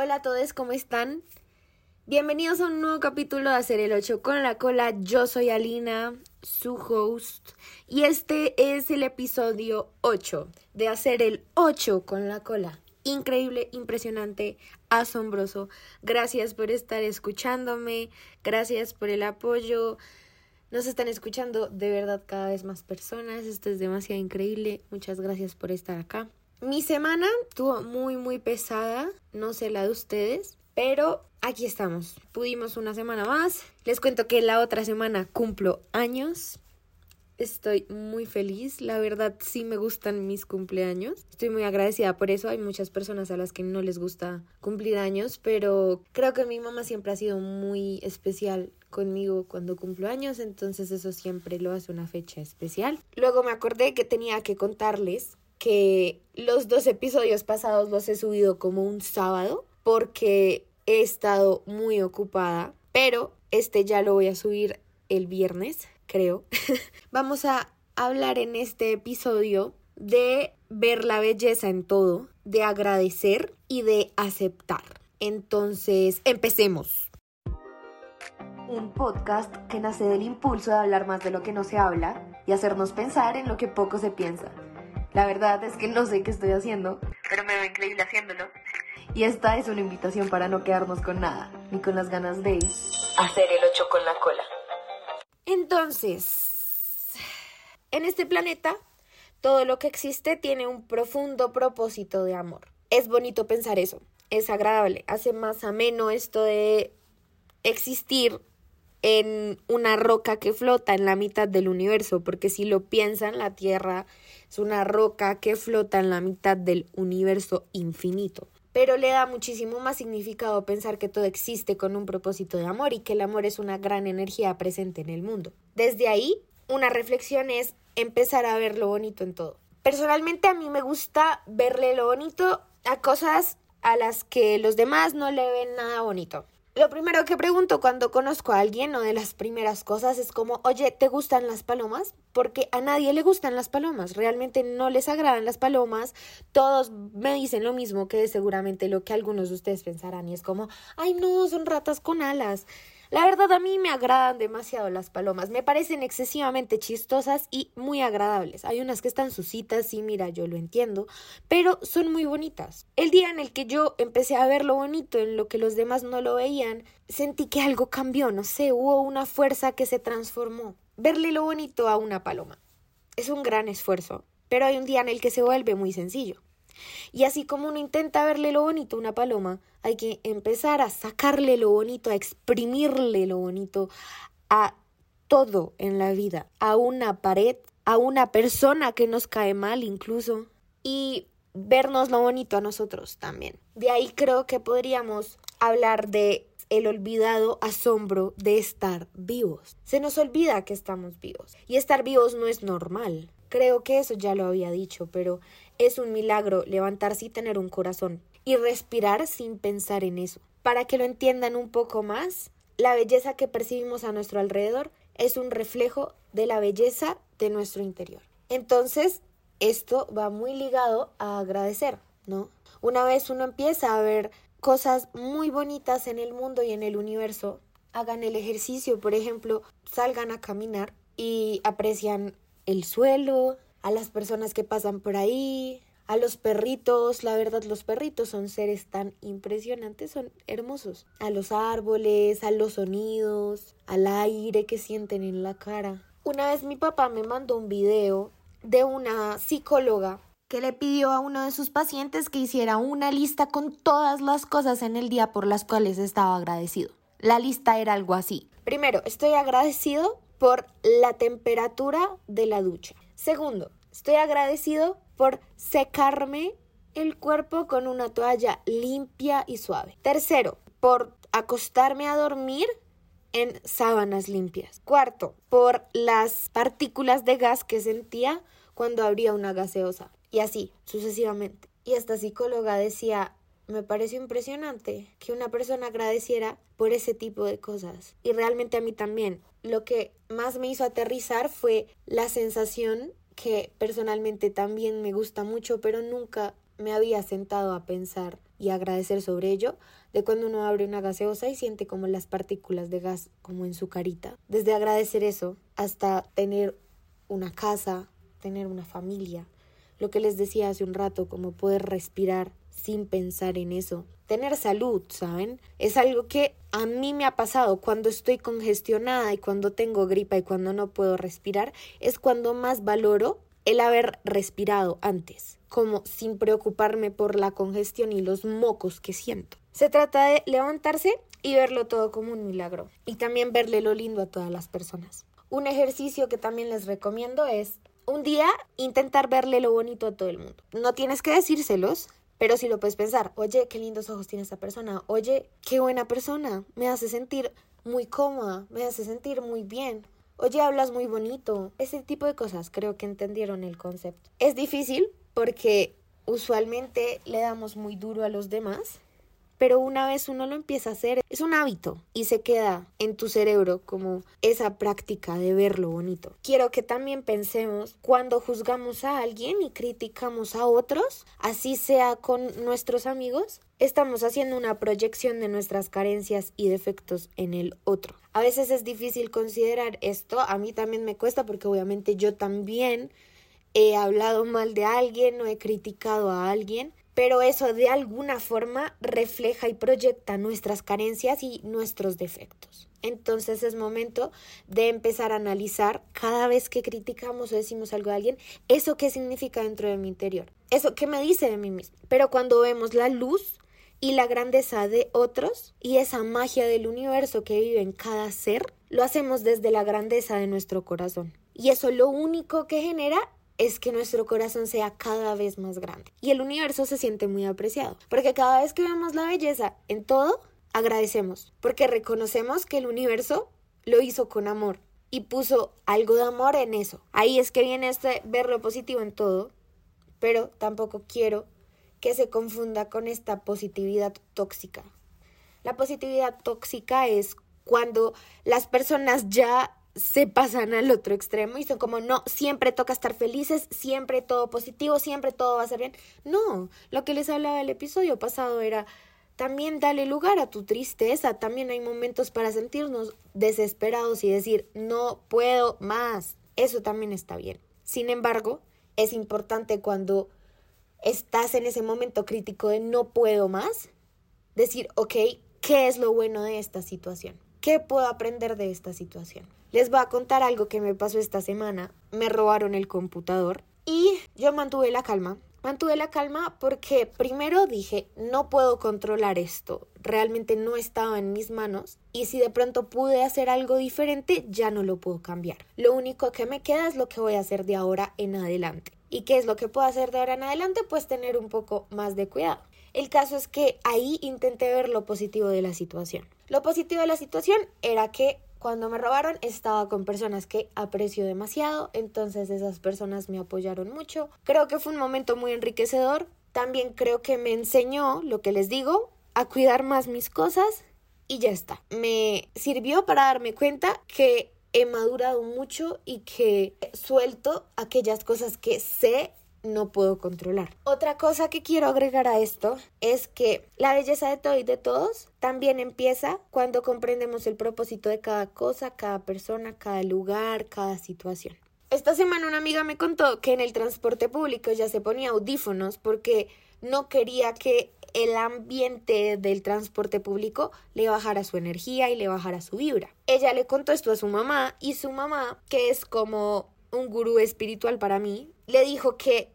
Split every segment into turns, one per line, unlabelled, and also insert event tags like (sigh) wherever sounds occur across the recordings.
Hola a todos, ¿cómo están? Bienvenidos a un nuevo capítulo de Hacer el 8 con la cola. Yo soy Alina, su host, y este es el episodio 8 de Hacer el 8 con la cola. Increíble, impresionante, asombroso. Gracias por estar escuchándome, gracias por el apoyo. Nos están escuchando de verdad cada vez más personas. Esto es demasiado increíble. Muchas gracias por estar acá. Mi semana estuvo muy, muy pesada. No sé la de ustedes. Pero aquí estamos. Pudimos una semana más. Les cuento que la otra semana cumplo años. Estoy muy feliz, la verdad sí me gustan mis cumpleaños. Estoy muy agradecida por eso. Hay muchas personas a las que no les gusta cumplir años, pero creo que mi mamá siempre ha sido muy especial conmigo cuando cumplo años, entonces eso siempre lo hace una fecha especial. Luego me acordé que tenía que contarles que los dos episodios pasados los he subido como un sábado porque he estado muy ocupada, pero este ya lo voy a subir el viernes creo, (laughs) vamos a hablar en este episodio de ver la belleza en todo, de agradecer y de aceptar. Entonces, empecemos. Un podcast que nace del impulso de hablar más de lo que no se habla y hacernos pensar en lo que poco se piensa. La verdad es que no sé qué estoy haciendo, pero me veo increíble haciéndolo. Y esta es una invitación para no quedarnos con nada, ni con las ganas de hacer el ocho con la cola. Entonces, en este planeta, todo lo que existe tiene un profundo propósito de amor. Es bonito pensar eso, es agradable, hace más ameno esto de existir en una roca que flota en la mitad del universo, porque si lo piensan, la Tierra es una roca que flota en la mitad del universo infinito pero le da muchísimo más significado pensar que todo existe con un propósito de amor y que el amor es una gran energía presente en el mundo. Desde ahí, una reflexión es empezar a ver lo bonito en todo. Personalmente a mí me gusta verle lo bonito a cosas a las que los demás no le ven nada bonito. Lo primero que pregunto cuando conozco a alguien o de las primeras cosas es como, oye, ¿te gustan las palomas? Porque a nadie le gustan las palomas, realmente no les agradan las palomas, todos me dicen lo mismo que seguramente lo que algunos de ustedes pensarán y es como, ay no, son ratas con alas. La verdad a mí me agradan demasiado las palomas, me parecen excesivamente chistosas y muy agradables. Hay unas que están sucitas, y mira, yo lo entiendo, pero son muy bonitas. El día en el que yo empecé a ver lo bonito en lo que los demás no lo veían, sentí que algo cambió, no sé, hubo una fuerza que se transformó. Verle lo bonito a una paloma. Es un gran esfuerzo, pero hay un día en el que se vuelve muy sencillo. Y así como uno intenta verle lo bonito a una paloma, hay que empezar a sacarle lo bonito, a exprimirle lo bonito a todo en la vida, a una pared, a una persona que nos cae mal incluso, y vernos lo bonito a nosotros también. De ahí creo que podríamos hablar de el olvidado asombro de estar vivos. Se nos olvida que estamos vivos y estar vivos no es normal. Creo que eso ya lo había dicho, pero es un milagro levantarse y tener un corazón y respirar sin pensar en eso. Para que lo entiendan un poco más, la belleza que percibimos a nuestro alrededor es un reflejo de la belleza de nuestro interior. Entonces, esto va muy ligado a agradecer, ¿no? Una vez uno empieza a ver cosas muy bonitas en el mundo y en el universo, hagan el ejercicio, por ejemplo, salgan a caminar y aprecian el suelo, a las personas que pasan por ahí, a los perritos, la verdad los perritos son seres tan impresionantes, son hermosos, a los árboles, a los sonidos, al aire que sienten en la cara. Una vez mi papá me mandó un video de una psicóloga que le pidió a uno de sus pacientes que hiciera una lista con todas las cosas en el día por las cuales estaba agradecido. La lista era algo así. Primero, estoy agradecido por la temperatura de la ducha. Segundo, estoy agradecido por secarme el cuerpo con una toalla limpia y suave. Tercero, por acostarme a dormir en sábanas limpias. Cuarto, por las partículas de gas que sentía cuando abría una gaseosa. Y así, sucesivamente. Y esta psicóloga decía, me pareció impresionante que una persona agradeciera por ese tipo de cosas. Y realmente a mí también. Lo que más me hizo aterrizar fue la sensación que personalmente también me gusta mucho, pero nunca me había sentado a pensar y agradecer sobre ello, de cuando uno abre una gaseosa y siente como las partículas de gas como en su carita. Desde agradecer eso hasta tener una casa, tener una familia. Lo que les decía hace un rato, como poder respirar sin pensar en eso. Tener salud, ¿saben? Es algo que a mí me ha pasado cuando estoy congestionada y cuando tengo gripa y cuando no puedo respirar, es cuando más valoro el haber respirado antes, como sin preocuparme por la congestión y los mocos que siento. Se trata de levantarse y verlo todo como un milagro y también verle lo lindo a todas las personas. Un ejercicio que también les recomiendo es un día intentar verle lo bonito a todo el mundo. No tienes que decírselos, pero si lo puedes pensar, oye, qué lindos ojos tiene esta persona, oye, qué buena persona, me hace sentir muy cómoda, me hace sentir muy bien, oye, hablas muy bonito, ese tipo de cosas creo que entendieron el concepto. Es difícil porque usualmente le damos muy duro a los demás pero una vez uno lo empieza a hacer, es un hábito y se queda en tu cerebro como esa práctica de ver lo bonito. Quiero que también pensemos cuando juzgamos a alguien y criticamos a otros, así sea con nuestros amigos, estamos haciendo una proyección de nuestras carencias y defectos en el otro. A veces es difícil considerar esto, a mí también me cuesta porque obviamente yo también he hablado mal de alguien o he criticado a alguien, pero eso de alguna forma refleja y proyecta nuestras carencias y nuestros defectos. Entonces es momento de empezar a analizar cada vez que criticamos o decimos algo de alguien, eso qué significa dentro de mi interior, eso qué me dice de mí mismo. Pero cuando vemos la luz y la grandeza de otros y esa magia del universo que vive en cada ser, lo hacemos desde la grandeza de nuestro corazón. Y eso lo único que genera es que nuestro corazón sea cada vez más grande. Y el universo se siente muy apreciado, porque cada vez que vemos la belleza en todo, agradecemos, porque reconocemos que el universo lo hizo con amor y puso algo de amor en eso. Ahí es que viene este ver lo positivo en todo, pero tampoco quiero que se confunda con esta positividad tóxica. La positividad tóxica es cuando las personas ya se pasan al otro extremo y son como, no, siempre toca estar felices, siempre todo positivo, siempre todo va a ser bien. No, lo que les hablaba el episodio pasado era, también dale lugar a tu tristeza, también hay momentos para sentirnos desesperados y decir, no puedo más. Eso también está bien. Sin embargo, es importante cuando estás en ese momento crítico de no puedo más, decir, ok, ¿qué es lo bueno de esta situación? ¿Qué puedo aprender de esta situación? Les voy a contar algo que me pasó esta semana. Me robaron el computador y yo mantuve la calma. Mantuve la calma porque primero dije, no puedo controlar esto, realmente no estaba en mis manos y si de pronto pude hacer algo diferente, ya no lo puedo cambiar. Lo único que me queda es lo que voy a hacer de ahora en adelante. ¿Y qué es lo que puedo hacer de ahora en adelante? Pues tener un poco más de cuidado. El caso es que ahí intenté ver lo positivo de la situación. Lo positivo de la situación era que cuando me robaron estaba con personas que aprecio demasiado, entonces esas personas me apoyaron mucho. Creo que fue un momento muy enriquecedor. También creo que me enseñó lo que les digo, a cuidar más mis cosas y ya está. Me sirvió para darme cuenta que he madurado mucho y que suelto aquellas cosas que sé no puedo controlar. Otra cosa que quiero agregar a esto es que la belleza de todo y de todos también empieza cuando comprendemos el propósito de cada cosa, cada persona, cada lugar, cada situación. Esta semana una amiga me contó que en el transporte público ya se ponía audífonos porque no quería que el ambiente del transporte público le bajara su energía y le bajara su vibra. Ella le contó esto a su mamá y su mamá, que es como un gurú espiritual para mí, le dijo que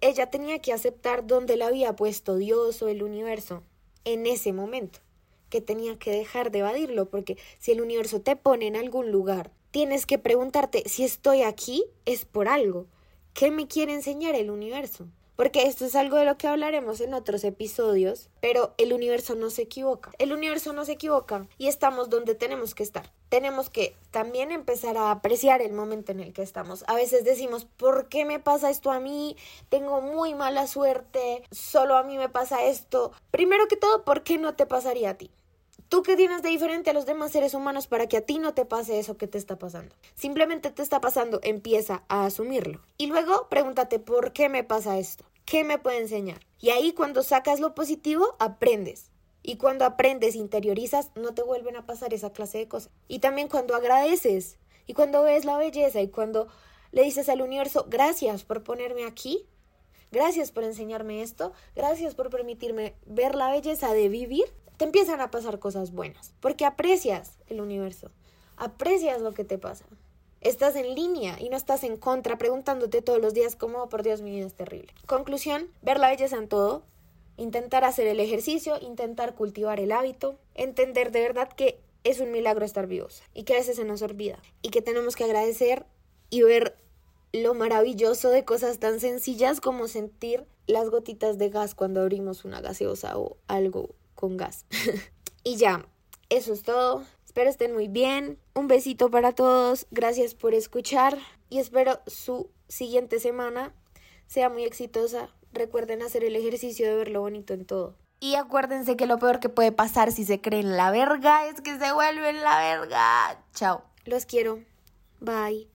ella tenía que aceptar dónde la había puesto Dios o el universo en ese momento, que tenía que dejar de evadirlo, porque si el universo te pone en algún lugar, tienes que preguntarte si estoy aquí es por algo. ¿Qué me quiere enseñar el universo? Porque esto es algo de lo que hablaremos en otros episodios, pero el universo no se equivoca. El universo no se equivoca y estamos donde tenemos que estar. Tenemos que también empezar a apreciar el momento en el que estamos. A veces decimos, ¿por qué me pasa esto a mí? Tengo muy mala suerte, solo a mí me pasa esto. Primero que todo, ¿por qué no te pasaría a ti? ¿Tú qué tienes de diferente a los demás seres humanos para que a ti no te pase eso que te está pasando? Simplemente te está pasando, empieza a asumirlo. Y luego pregúntate, ¿por qué me pasa esto? ¿Qué me puede enseñar? Y ahí cuando sacas lo positivo, aprendes. Y cuando aprendes, interiorizas, no te vuelven a pasar esa clase de cosas. Y también cuando agradeces y cuando ves la belleza y cuando le dices al universo, gracias por ponerme aquí, gracias por enseñarme esto, gracias por permitirme ver la belleza de vivir, te empiezan a pasar cosas buenas, porque aprecias el universo, aprecias lo que te pasa. Estás en línea y no estás en contra preguntándote todos los días cómo, oh, por Dios, mi vida es terrible. Conclusión, ver la belleza en todo, intentar hacer el ejercicio, intentar cultivar el hábito, entender de verdad que es un milagro estar vivos y que a veces se nos olvida y que tenemos que agradecer y ver lo maravilloso de cosas tan sencillas como sentir las gotitas de gas cuando abrimos una gaseosa o algo con gas. (laughs) y ya, eso es todo. Espero estén muy bien. Un besito para todos. Gracias por escuchar y espero su siguiente semana sea muy exitosa. Recuerden hacer el ejercicio de ver lo bonito en todo. Y acuérdense que lo peor que puede pasar si se creen la verga es que se vuelven la verga. Chao. Los quiero. Bye.